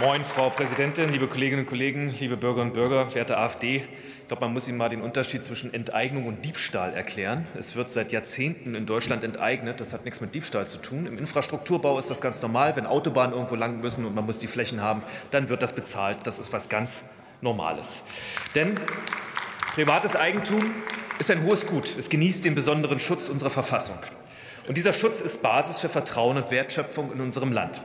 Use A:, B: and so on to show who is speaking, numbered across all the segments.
A: Moin, Frau Präsidentin, liebe Kolleginnen und Kollegen, liebe Bürgerinnen und Bürger, werte AfD. Ich glaube, man muss Ihnen mal den Unterschied zwischen Enteignung und Diebstahl erklären. Es wird seit Jahrzehnten in Deutschland enteignet. Das hat nichts mit Diebstahl zu tun. Im Infrastrukturbau ist das ganz normal. Wenn Autobahnen irgendwo lang müssen und man muss die Flächen haben, dann wird das bezahlt. Das ist was ganz Normales. Denn privates Eigentum ist ein hohes Gut. Es genießt den besonderen Schutz unserer Verfassung. Und dieser Schutz ist Basis für Vertrauen und Wertschöpfung in unserem Land.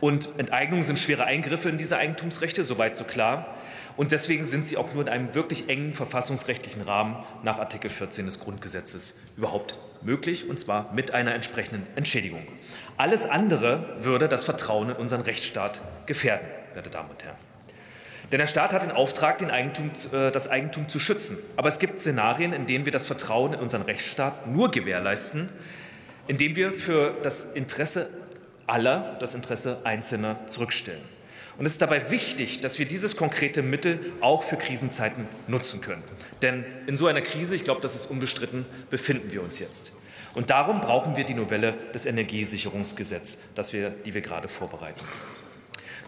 A: Und Enteignungen sind schwere Eingriffe in diese Eigentumsrechte, soweit so klar. Und deswegen sind sie auch nur in einem wirklich engen verfassungsrechtlichen Rahmen nach Artikel 14 des Grundgesetzes überhaupt möglich, und zwar mit einer entsprechenden Entschädigung. Alles andere würde das Vertrauen in unseren Rechtsstaat gefährden, werte Damen und Herren. Denn der Staat hat den Auftrag, den Eigentum, äh, das Eigentum zu schützen. Aber es gibt Szenarien, in denen wir das Vertrauen in unseren Rechtsstaat nur gewährleisten, indem wir für das Interesse aller das Interesse Einzelner zurückstellen. Und es ist dabei wichtig, dass wir dieses konkrete Mittel auch für Krisenzeiten nutzen können. Denn in so einer Krise, ich glaube, das ist unbestritten, befinden wir uns jetzt. Und darum brauchen wir die Novelle des Energiesicherungsgesetzes, das wir, die wir gerade vorbereiten.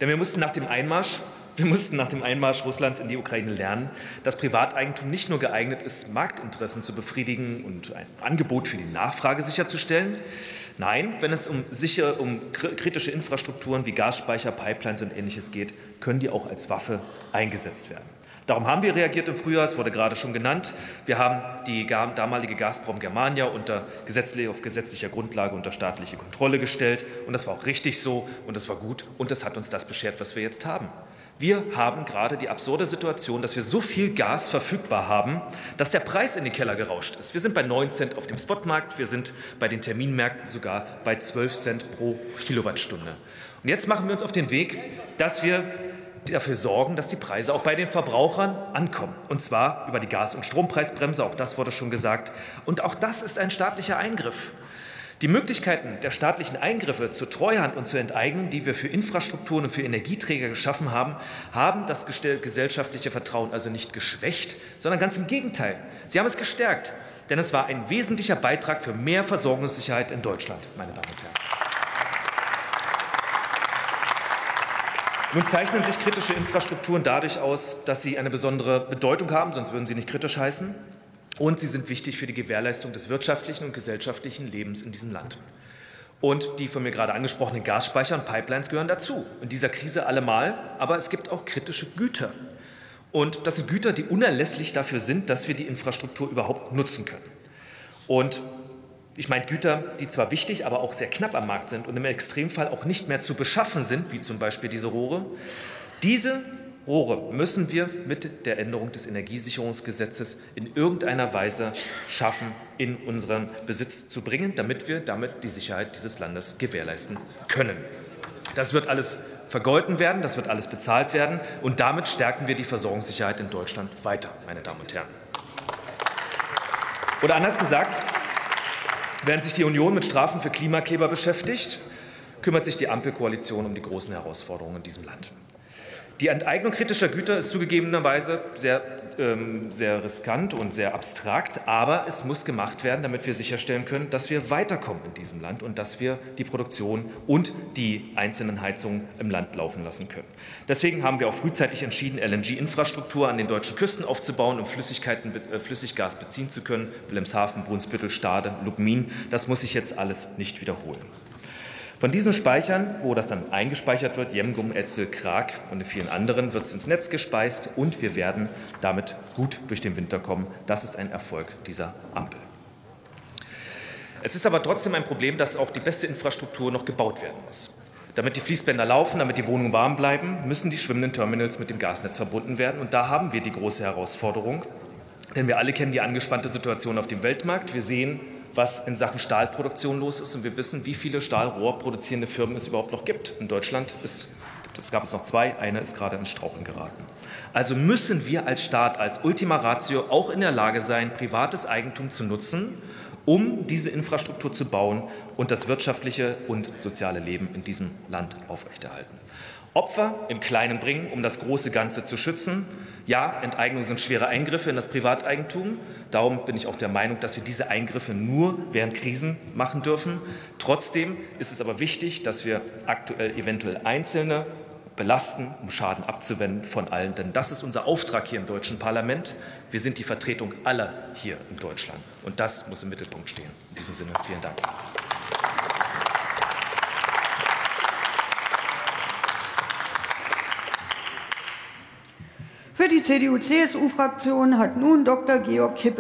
A: Denn wir mussten nach dem Einmarsch wir mussten nach dem Einmarsch Russlands in die Ukraine lernen, dass Privateigentum nicht nur geeignet ist, Marktinteressen zu befriedigen und ein Angebot für die Nachfrage sicherzustellen. Nein, wenn es um, sicher, um kritische Infrastrukturen wie Gasspeicher, Pipelines und Ähnliches geht, können die auch als Waffe eingesetzt werden. Darum haben wir reagiert im Frühjahr, es wurde gerade schon genannt. Wir haben die damalige Gazprom Germania unter gesetzlich, auf gesetzlicher Grundlage unter staatliche Kontrolle gestellt. Und das war auch richtig so und das war gut und das hat uns das beschert, was wir jetzt haben. Wir haben gerade die absurde Situation, dass wir so viel Gas verfügbar haben, dass der Preis in den Keller gerauscht ist. Wir sind bei 9 Cent auf dem Spotmarkt, wir sind bei den Terminmärkten sogar bei 12 Cent pro Kilowattstunde. Und jetzt machen wir uns auf den Weg, dass wir dafür sorgen, dass die Preise auch bei den Verbrauchern ankommen. Und zwar über die Gas- und Strompreisbremse, auch das wurde schon gesagt. Und auch das ist ein staatlicher Eingriff. Die Möglichkeiten der staatlichen Eingriffe zur Treuhand und zur Enteignung, die wir für Infrastrukturen und für Energieträger geschaffen haben, haben das gesellschaftliche Vertrauen also nicht geschwächt, sondern ganz im Gegenteil. Sie haben es gestärkt, denn es war ein wesentlicher Beitrag für mehr Versorgungssicherheit in Deutschland, meine Damen und Herren. Nun zeichnen sich kritische Infrastrukturen dadurch aus, dass sie eine besondere Bedeutung haben, sonst würden sie nicht kritisch heißen und sie sind wichtig für die Gewährleistung des wirtschaftlichen und gesellschaftlichen Lebens in diesem Land. Und die von mir gerade angesprochenen Gasspeicher und Pipelines gehören dazu. In dieser Krise allemal, aber es gibt auch kritische Güter. Und das sind Güter, die unerlässlich dafür sind, dass wir die Infrastruktur überhaupt nutzen können. Und ich meine Güter, die zwar wichtig, aber auch sehr knapp am Markt sind und im Extremfall auch nicht mehr zu beschaffen sind, wie zum Beispiel diese Rohre. Diese Rohre müssen wir mit der Änderung des Energiesicherungsgesetzes in irgendeiner Weise schaffen, in unseren Besitz zu bringen, damit wir damit die Sicherheit dieses Landes gewährleisten können. Das wird alles vergolten werden, das wird alles bezahlt werden und damit stärken wir die Versorgungssicherheit in Deutschland weiter, meine Damen und Herren. Oder anders gesagt, während sich die Union mit Strafen für Klimakleber beschäftigt, kümmert sich die Ampelkoalition um die großen Herausforderungen in diesem Land. Die Enteignung kritischer Güter ist zugegebenerweise sehr, ähm, sehr riskant und sehr abstrakt, aber es muss gemacht werden, damit wir sicherstellen können, dass wir weiterkommen in diesem Land und dass wir die Produktion und die einzelnen Heizungen im Land laufen lassen können. Deswegen haben wir auch frühzeitig entschieden, LNG-Infrastruktur an den deutschen Küsten aufzubauen, um Flüssigkeiten, äh, Flüssiggas beziehen zu können. Wilhelmshaven, Brunsbüttel, Stade, Lubmin. Das muss ich jetzt alles nicht wiederholen. Von diesen Speichern, wo das dann eingespeichert wird, Jemgum, Etzel, Krag und in vielen anderen, wird es ins Netz gespeist und wir werden damit gut durch den Winter kommen. Das ist ein Erfolg dieser Ampel. Es ist aber trotzdem ein Problem, dass auch die beste Infrastruktur noch gebaut werden muss. Damit die Fließbänder laufen, damit die Wohnungen warm bleiben, müssen die schwimmenden Terminals mit dem Gasnetz verbunden werden. Und da haben wir die große Herausforderung. Denn wir alle kennen die angespannte Situation auf dem Weltmarkt. Wir sehen, was in Sachen Stahlproduktion los ist. Und wir wissen, wie viele Stahlrohrproduzierende Firmen es überhaupt noch gibt. In Deutschland ist, es gab es noch zwei, eine ist gerade ins Strauchen geraten. Also müssen wir als Staat, als Ultima Ratio auch in der Lage sein, privates Eigentum zu nutzen, um diese Infrastruktur zu bauen und das wirtschaftliche und soziale Leben in diesem Land aufrechterhalten. Opfer im Kleinen bringen, um das große Ganze zu schützen. Ja, Enteignungen sind schwere Eingriffe in das Privateigentum. Darum bin ich auch der Meinung, dass wir diese Eingriffe nur während Krisen machen dürfen. Trotzdem ist es aber wichtig, dass wir aktuell eventuell einzelne belasten, um Schaden abzuwenden von allen. Denn das ist unser Auftrag hier im deutschen Parlament. Wir sind die Vertretung aller hier in Deutschland. Und das muss im Mittelpunkt stehen. In diesem Sinne, vielen Dank.
B: Für die CDU-CSU-Fraktion hat nun Dr. Georg Kippe